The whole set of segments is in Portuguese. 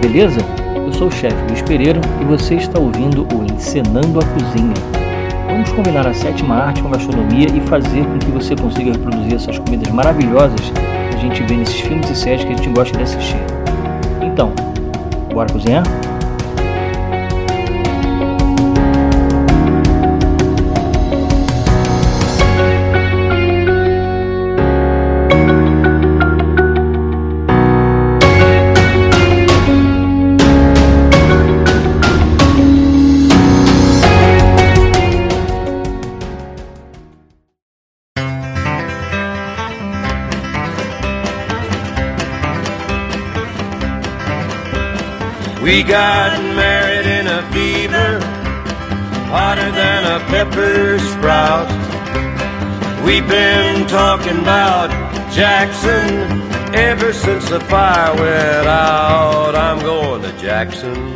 beleza? Eu sou o chefe Luiz Pereira e você está ouvindo o Encenando a Cozinha. Vamos combinar a sétima arte com gastronomia e fazer com que você consiga reproduzir essas comidas maravilhosas que a gente vê nesses filmes e séries que a gente gosta de assistir. Então, bora cozinhar? We got married in a fever, hotter than a pepper sprout. We've been talking about Jackson ever since the fire went out. I'm going to Jackson.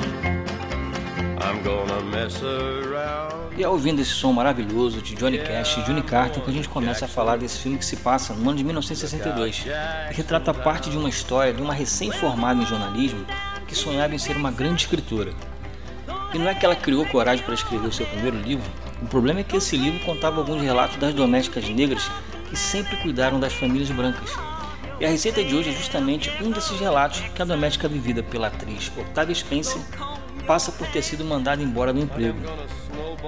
I'm gonna mess around. E é ouvindo esse som maravilhoso de Johnny Cash e Johnny Carter que a gente começa a falar desse filme que se passa no ano de 1962 e retrata parte de uma história de uma recém-formada em jornalismo que sonhava em ser uma grande escritora. E não é que ela criou coragem para escrever o seu primeiro livro, o problema é que esse livro contava alguns relatos das domésticas negras que sempre cuidaram das famílias brancas. E a receita de hoje é justamente um desses relatos que a doméstica vivida pela atriz Octavia Spencer passa por ter sido mandada embora do emprego.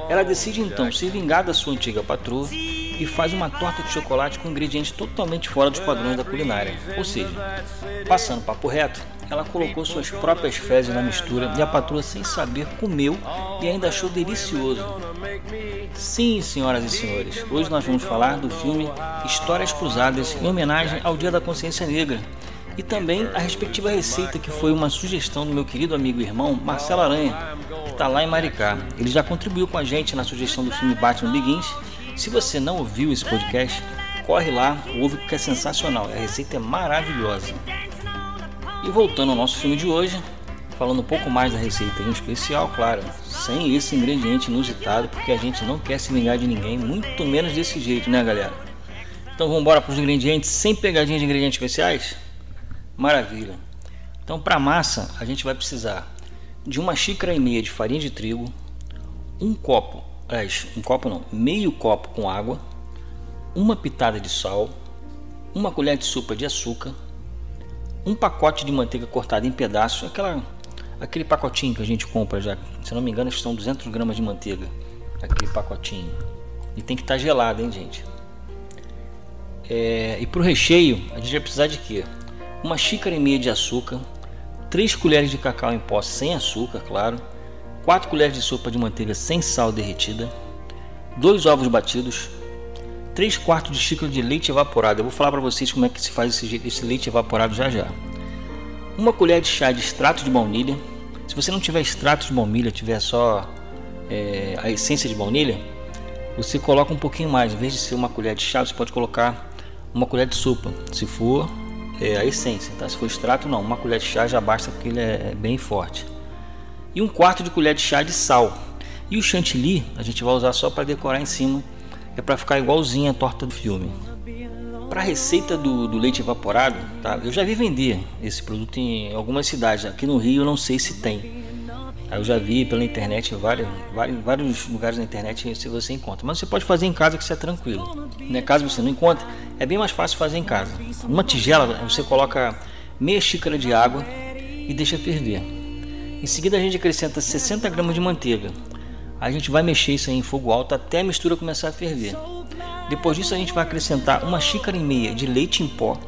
Ela decide então se vingar da sua antiga patroa e faz uma torta de chocolate com ingredientes totalmente fora dos padrões da culinária. Ou seja, passando papo reto, ela colocou suas próprias fezes na mistura e a patroa, sem saber, comeu e ainda achou delicioso. Sim, senhoras e senhores, hoje nós vamos falar do filme Histórias Cruzadas em homenagem ao Dia da Consciência Negra e também a respectiva receita que foi uma sugestão do meu querido amigo e irmão Marcelo Aranha, que está lá em Maricá. Ele já contribuiu com a gente na sugestão do filme Batman Begins. Se você não ouviu esse podcast, corre lá, ouve porque é sensacional. A receita é maravilhosa. E voltando ao nosso filme de hoje, falando um pouco mais da receita em especial, claro, sem esse ingrediente inusitado, porque a gente não quer se vingar de ninguém, muito menos desse jeito, né, galera? Então vamos embora para os ingredientes sem pegadinha de ingredientes especiais? Maravilha. Então para massa a gente vai precisar de uma xícara e meia de farinha de trigo, um copo, aliás, um copo não, meio copo com água, uma pitada de sal, uma colher de sopa de açúcar, um pacote de manteiga cortada em pedaços, aquela, aquele pacotinho que a gente compra já, se não me engano, são 200 gramas de manteiga, aquele pacotinho. E tem que estar tá gelado, hein, gente? É, e para o recheio, a gente vai precisar de quê? Uma xícara e meia de açúcar, 3 colheres de cacau em pó sem açúcar, claro, 4 colheres de sopa de manteiga sem sal derretida, 2 ovos batidos, 3 quartos de xícara de leite evaporado. Eu vou falar para vocês como é que se faz esse, esse, leite evaporado já já. Uma colher de chá de extrato de baunilha. Se você não tiver extrato de baunilha, tiver só é, a essência de baunilha, você coloca um pouquinho mais. Em vez de ser uma colher de chá, você pode colocar uma colher de sopa. Se for é, a essência, tá? Se for extrato, não. Uma colher de chá já basta porque ele é, é bem forte. E um quarto de colher de chá de sal. E o chantilly a gente vai usar só para decorar em cima é para ficar igualzinha a torta do filme. Para a receita do, do, leite evaporado, tá? eu já vi vender esse produto em algumas cidades. Aqui no Rio eu não sei se tem. Eu já vi pela internet, vários, vários, vários lugares na internet se você encontra. Mas você pode fazer em casa que isso é tranquilo. Né? Caso você não encontre, é bem mais fácil fazer em casa. Uma tigela, você coloca meia xícara de água e deixa ferver. Em seguida a gente acrescenta 60 gramas de manteiga, a gente vai mexer isso aí em fogo alto até a mistura começar a ferver. Depois disso a gente vai acrescentar uma xícara e meia de leite em pó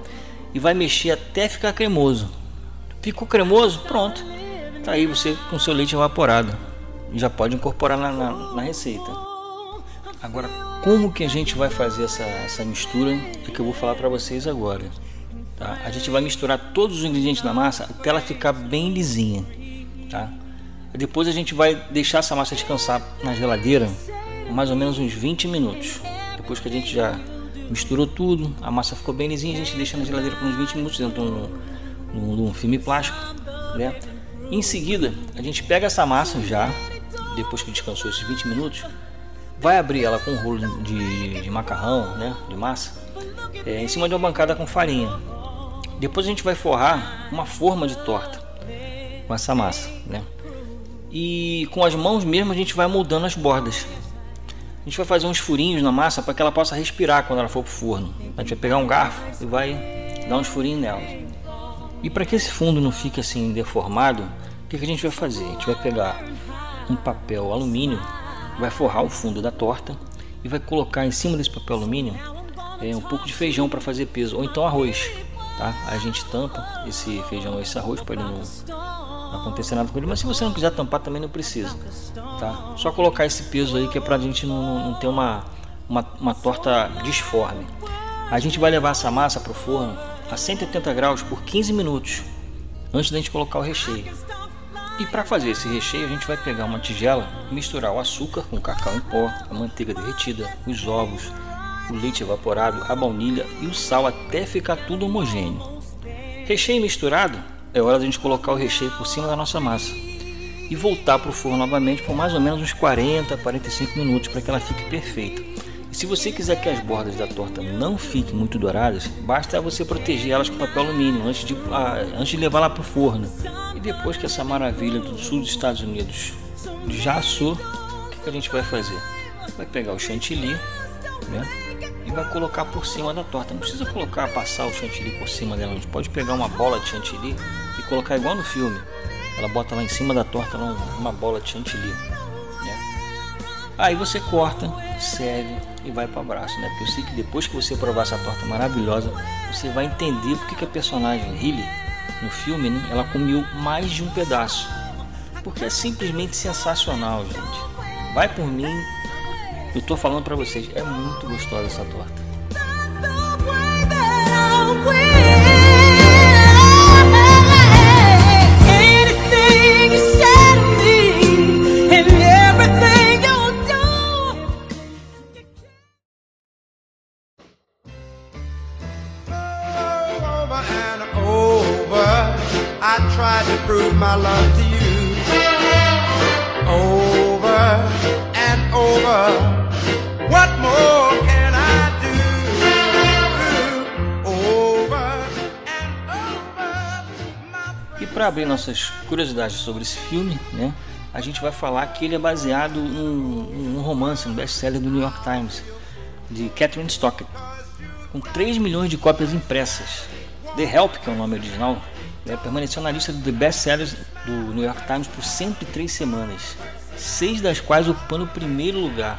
e vai mexer até ficar cremoso. Ficou cremoso? Pronto. Tá aí você com seu leite evaporado. Já pode incorporar na, na, na receita. Agora, como que a gente vai fazer essa, essa mistura? É que eu vou falar para vocês agora. Tá? A gente vai misturar todos os ingredientes da massa até ela ficar bem lisinha. Tá? Depois a gente vai deixar essa massa descansar na geladeira mais ou menos uns 20 minutos. Depois que a gente já misturou tudo, a massa ficou bem lisinha, a gente deixa na geladeira por uns 20 minutos dentro de um, de um filme plástico. Né? Em seguida, a gente pega essa massa já, depois que descansou esses 20 minutos, vai abrir ela com um rolo de, de macarrão, né, de massa, é, em cima de uma bancada com farinha. Depois a gente vai forrar uma forma de torta com essa massa, né? E com as mãos mesmo a gente vai moldando as bordas. A gente vai fazer uns furinhos na massa para que ela possa respirar quando ela for pro forno. A gente vai pegar um garfo e vai dar uns furinhos nela. E para que esse fundo não fique assim deformado, o que, que a gente vai fazer? A gente vai pegar um papel alumínio, vai forrar o fundo da torta e vai colocar em cima desse papel alumínio é, um pouco de feijão para fazer peso, ou então arroz. Tá? A gente tampa esse feijão, esse arroz para ele não, acontecer nada com ele, mas se você não quiser tampar também não precisa. Tá? Só colocar esse peso aí que é para a gente não, não ter uma, uma, uma torta disforme. A gente vai levar essa massa para o forno a 180 graus por 15 minutos antes da gente colocar o recheio. E para fazer esse recheio, a gente vai pegar uma tigela, misturar o açúcar com o cacau em pó, a manteiga derretida, os ovos, o leite evaporado, a baunilha e o sal até ficar tudo homogêneo. Recheio misturado, é hora de a gente colocar o recheio por cima da nossa massa e voltar para o forno novamente por mais ou menos uns 40 a 45 minutos para que ela fique perfeita. E se você quiser que as bordas da torta não fiquem muito douradas, basta você proteger elas com papel alumínio antes de, ah, antes de levar lá para o forno. E depois que essa maravilha do sul dos Estados Unidos já assou, o que, que a gente vai fazer? Vai pegar o chantilly, né? Vai colocar por cima da torta. Não precisa colocar, passar o chantilly por cima dela. A gente pode pegar uma bola de chantilly e colocar igual no filme. Ela bota lá em cima da torta uma bola de chantilly. Né? Aí você corta, serve e vai para o abraço. Né? Porque eu sei que depois que você provar essa torta maravilhosa, você vai entender porque que a personagem Hilly no filme né, ela comeu mais de um pedaço. Porque é simplesmente sensacional, gente. Vai por mim, eu tô falando para vocês, é muito gostosa essa torta. Para abrir nossas curiosidades sobre esse filme, né? A gente vai falar que ele é baseado num, num romance, um best-seller do New York Times, de Catherine Stockett, com 3 milhões de cópias impressas. The Help, que é o nome original, né, permaneceu na lista de best-sellers do New York Times por 103 semanas, seis das quais ocupando o primeiro lugar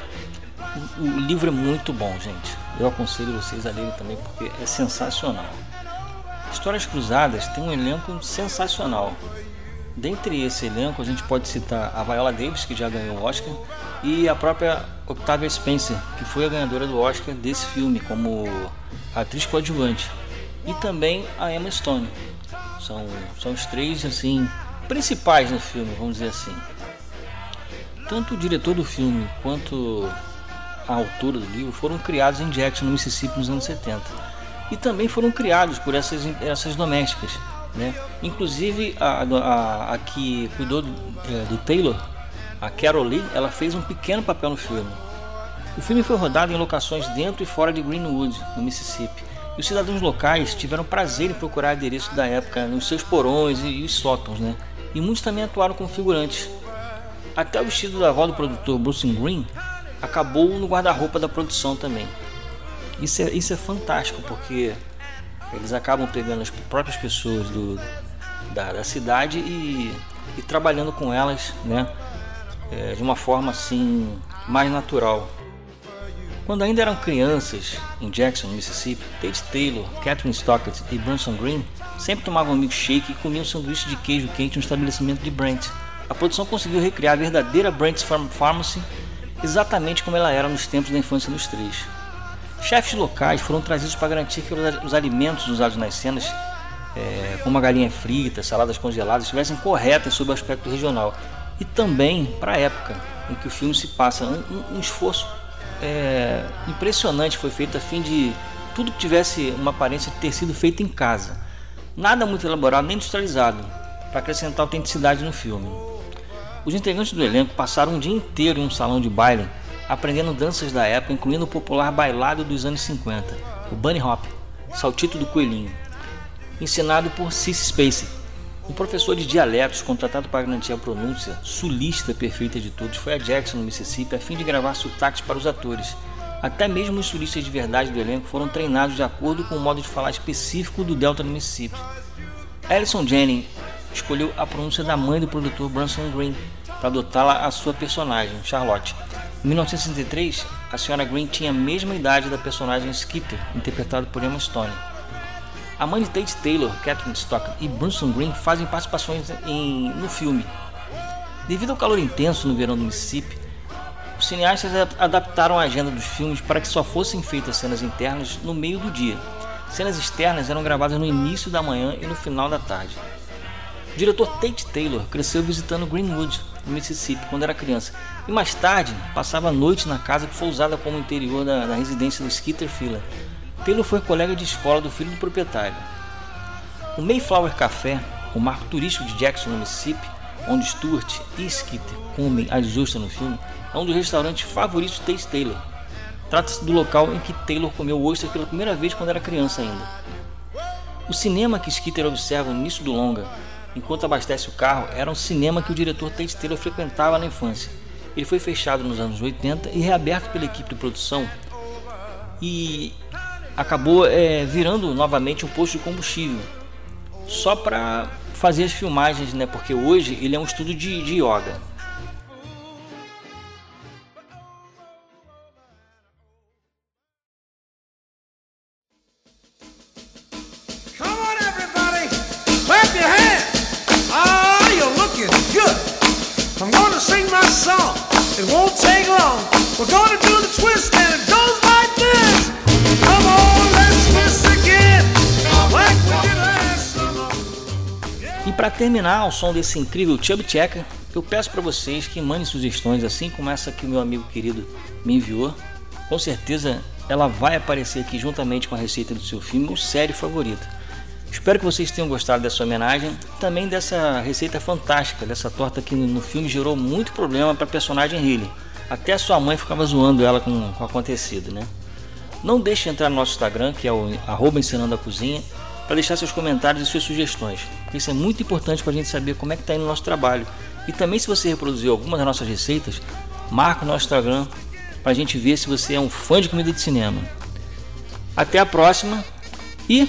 o livro é muito bom, gente. Eu aconselho vocês a lerem também porque é sensacional. Histórias Cruzadas tem um elenco sensacional. Dentre esse elenco, a gente pode citar a Viola Davis, que já ganhou o Oscar, e a própria Octavia Spencer, que foi a ganhadora do Oscar desse filme como atriz coadjuvante, e também a Emma Stone. São, são os três assim principais no filme, vamos dizer assim. Tanto o diretor do filme quanto a autora do livro foram criados em Jackson, no Mississippi, nos anos 70. E também foram criados por essas, essas domésticas. Né? Inclusive a, a, a que cuidou do, é, do Taylor, a Carol Lee, ela fez um pequeno papel no filme. O filme foi rodado em locações dentro e fora de Greenwood, no Mississippi. E os cidadãos locais tiveram prazer em procurar adereço da época nos seus porões e, e os sótãos, né? E muitos também atuaram como figurantes. Até o vestido da avó do produtor Bruce Green acabou no guarda-roupa da produção também. Isso é, isso é fantástico porque eles acabam pegando as próprias pessoas do, da, da cidade e, e, trabalhando com elas né, é, de uma forma assim mais natural. Quando ainda eram crianças em Jackson, Mississippi, Tate Taylor, Catherine Stockett e Brunson Green sempre tomavam milkshake e comiam sanduíche de queijo quente no estabelecimento de Brent. A produção conseguiu recriar a verdadeira Brent's Pharmacy exatamente como ela era nos tempos da infância dos três. Chefes locais foram trazidos para garantir que os alimentos usados nas cenas, é, como a galinha frita, saladas congeladas, estivessem corretas sob o aspecto regional. E também para a época em que o filme se passa. Um, um esforço é, impressionante foi feito a fim de tudo que tivesse uma aparência de ter sido feito em casa. Nada muito elaborado nem industrializado, para acrescentar autenticidade no filme. Os integrantes do elenco passaram um dia inteiro em um salão de baile aprendendo danças da época, incluindo o popular bailado dos anos 50, o Bunny Hop, saltito do coelhinho, ensinado por Cissy Spacey. Um professor de dialetos contratado para garantir a pronúncia sulista perfeita de todos foi a Jackson, no Mississippi, a fim de gravar sotaques para os atores. Até mesmo os sulistas de verdade do elenco foram treinados de acordo com o modo de falar específico do Delta do Mississippi. Alison Jennings escolheu a pronúncia da mãe do produtor Branson Green para adotá-la a sua personagem, Charlotte. Em 1963, a senhora Green tinha a mesma idade da personagem Skitter, interpretado por Emma Stone. A mãe de Tate Taylor, Catherine Stock e Brunson Green fazem participações em, no filme. Devido ao calor intenso no verão do Mississippi, os cineastas adaptaram a agenda dos filmes para que só fossem feitas cenas internas no meio do dia. Cenas externas eram gravadas no início da manhã e no final da tarde. O diretor Tate Taylor cresceu visitando Greenwood, no Mississippi, quando era criança, e mais tarde passava a noite na casa que foi usada como interior da, da residência do Skeeter Filler. Taylor foi colega de escola do filho do proprietário. O Mayflower Café, o marco turístico de Jackson, no Mississippi, onde Stuart e Skeeter comem as ostras no filme, é um dos restaurantes favoritos de Taylor. Trata-se do local em que Taylor comeu ostras pela primeira vez quando era criança ainda. O cinema que Skeeter observa no início do longa, enquanto abastece o carro, era um cinema que o diretor Taylor frequentava na infância. Ele foi fechado nos anos 80 e reaberto pela equipe de produção e acabou é, virando novamente um posto de combustível só para fazer as filmagens, né? Porque hoje ele é um estudo de, de yoga. It won't take long. We're gonna do the twist and it goes like this. Come on, let's twist again. Like we did last summer. E para terminar, ao som desse incrível Chubby Checker, eu peço para vocês que mandem sugestões assim como essa que o meu amigo querido me enviou. Com certeza ela vai aparecer aqui juntamente com a receita do seu filme ou série favorita. Espero que vocês tenham gostado dessa homenagem, também dessa receita fantástica, dessa torta que no filme gerou muito problema para a personagem Hilly. Até a sua mãe ficava zoando ela com, com o acontecido, né? Não deixe de entrar no nosso Instagram, que é o arroba ensinando a cozinha, para deixar seus comentários e suas sugestões. Isso é muito importante para a gente saber como é que está indo o nosso trabalho. E também se você reproduziu alguma das nossas receitas, marca o nosso Instagram para a gente ver se você é um fã de comida de cinema. Até a próxima e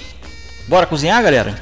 Bora cozinhar, galera?